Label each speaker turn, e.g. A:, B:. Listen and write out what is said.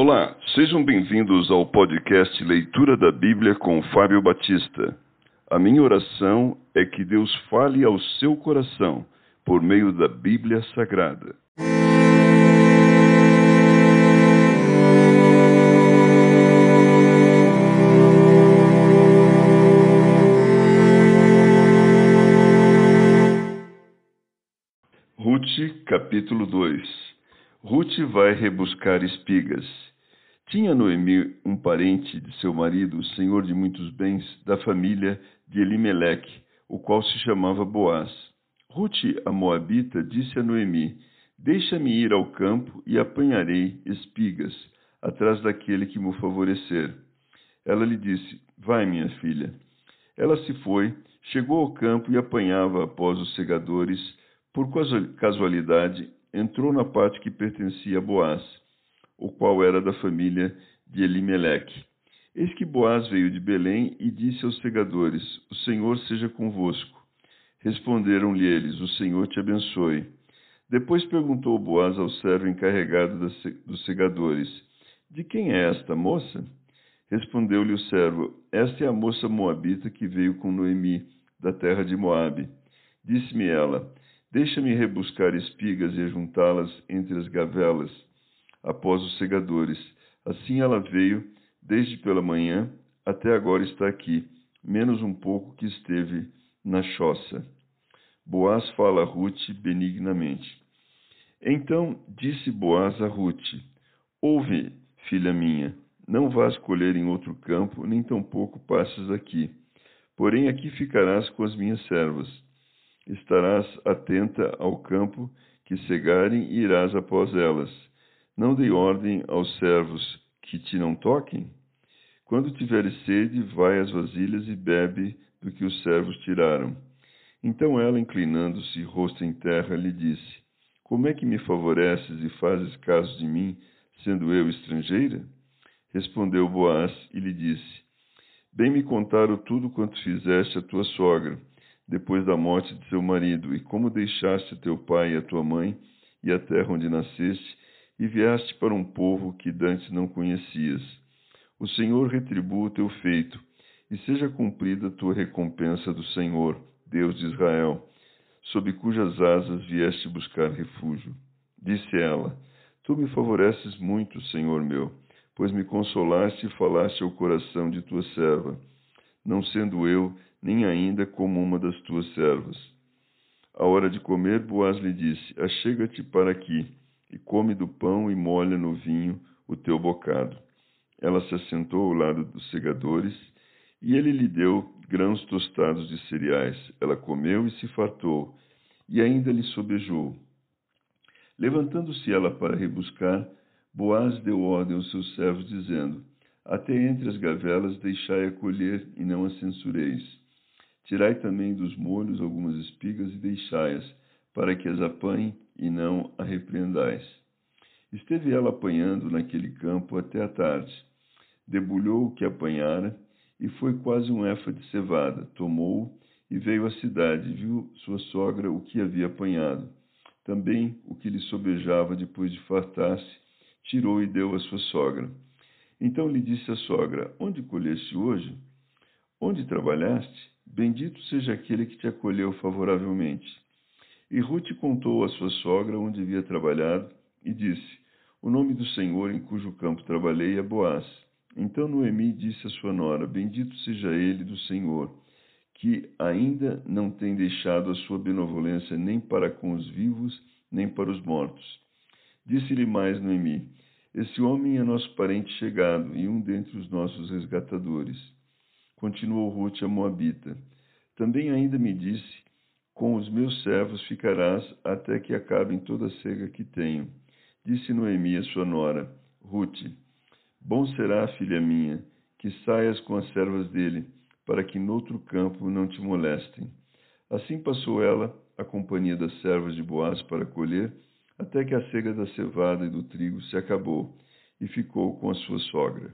A: Olá, sejam bem-vindos ao podcast Leitura da Bíblia com Fábio Batista. A minha oração é que Deus fale ao seu coração por meio da Bíblia Sagrada. Ruth, capítulo 2 Ruth vai rebuscar espigas. Tinha Noemi um parente de seu marido, senhor de muitos bens, da família de Elimeleque, o qual se chamava Boaz. Ruth, a moabita, disse a Noemi: Deixa-me ir ao campo e apanharei espigas, atrás daquele que me favorecer. Ela lhe disse: Vai, minha filha. Ela se foi, chegou ao campo e apanhava após os segadores. Por casualidade, entrou na parte que pertencia a Boaz, o qual era da família de Elimeleque. Eis que Boaz veio de Belém e disse aos segadores: O Senhor seja convosco. Responderam-lhe eles: O Senhor te abençoe. Depois perguntou Boaz ao servo encarregado dos segadores: De quem é esta moça? Respondeu-lhe o servo: Esta é a moça moabita que veio com Noemi, da terra de Moabe. Disse-me ela: Deixa-me rebuscar espigas e juntá-las entre as gavelas, após os segadores. Assim ela veio, desde pela manhã até agora está aqui, menos um pouco que esteve na choça. Boaz fala a Ruth benignamente. Então disse Boaz a Ruth: Ouve, filha minha, não vás colher em outro campo, nem tampouco passes aqui. Porém aqui ficarás com as minhas servas estarás atenta ao campo que cegarem e irás após elas. Não dei ordem aos servos que te não toquem? Quando tiveres sede, vai às vasilhas e bebe do que os servos tiraram. Então ela, inclinando-se, rosto em terra, lhe disse: Como é que me favoreces e fazes caso de mim, sendo eu estrangeira? Respondeu Boaz e lhe disse: Bem me contaram tudo quanto fizeste a tua sogra depois da morte de seu marido, e como deixaste teu pai e a tua mãe e a terra onde nasceste, e vieste para um povo que dantes não conhecias. O Senhor retribua o teu feito, e seja cumprida a tua recompensa do Senhor, Deus de Israel, sob cujas asas vieste buscar refúgio. Disse ela: Tu me favoreces muito, Senhor meu, pois me consolaste e falaste ao coração de tua serva, não sendo eu nem ainda como uma das tuas servas. À hora de comer, Boaz lhe disse: Achega-te para aqui, e come do pão e molha no vinho o teu bocado. Ela se assentou ao lado dos segadores, e ele lhe deu grãos tostados de cereais. Ela comeu e se fartou, e ainda lhe sobejou. Levantando-se ela para rebuscar, Boaz deu ordem aos seus servos, dizendo: Até entre as gavelas deixai-a colher, e não a censureis. Tirai também dos molhos algumas espigas e deixai-as, para que as apanhe e não a repreendais. Esteve ela apanhando naquele campo até a tarde. Debulhou o que apanhara, e foi quase um éfa de cevada. Tomou-o e veio à cidade, viu sua sogra o que havia apanhado. Também o que lhe sobejava depois de fartar-se, tirou e deu à sua sogra. Então lhe disse a sogra: Onde colheste hoje? Onde trabalhaste? Bendito seja aquele que te acolheu favoravelmente. E Ruth contou à sua sogra onde havia trabalhado e disse: O nome do Senhor em cujo campo trabalhei é Boaz. Então Noemi disse à sua nora: Bendito seja ele do Senhor, que ainda não tem deixado a sua benevolência nem para com os vivos, nem para os mortos. Disse-lhe mais Noemi: Esse homem é nosso parente chegado e um dentre os nossos resgatadores. Continuou Ruth a Moabita. Também ainda me disse: Com os meus servos ficarás até que acabem toda a cega que tenho. Disse Noemi a sua nora, Ruth: Bom será, filha minha, que saias com as servas dele, para que noutro campo não te molestem. Assim passou ela a companhia das servas de Boaz para colher, até que a cega da cevada e do trigo se acabou, e ficou com a sua sogra.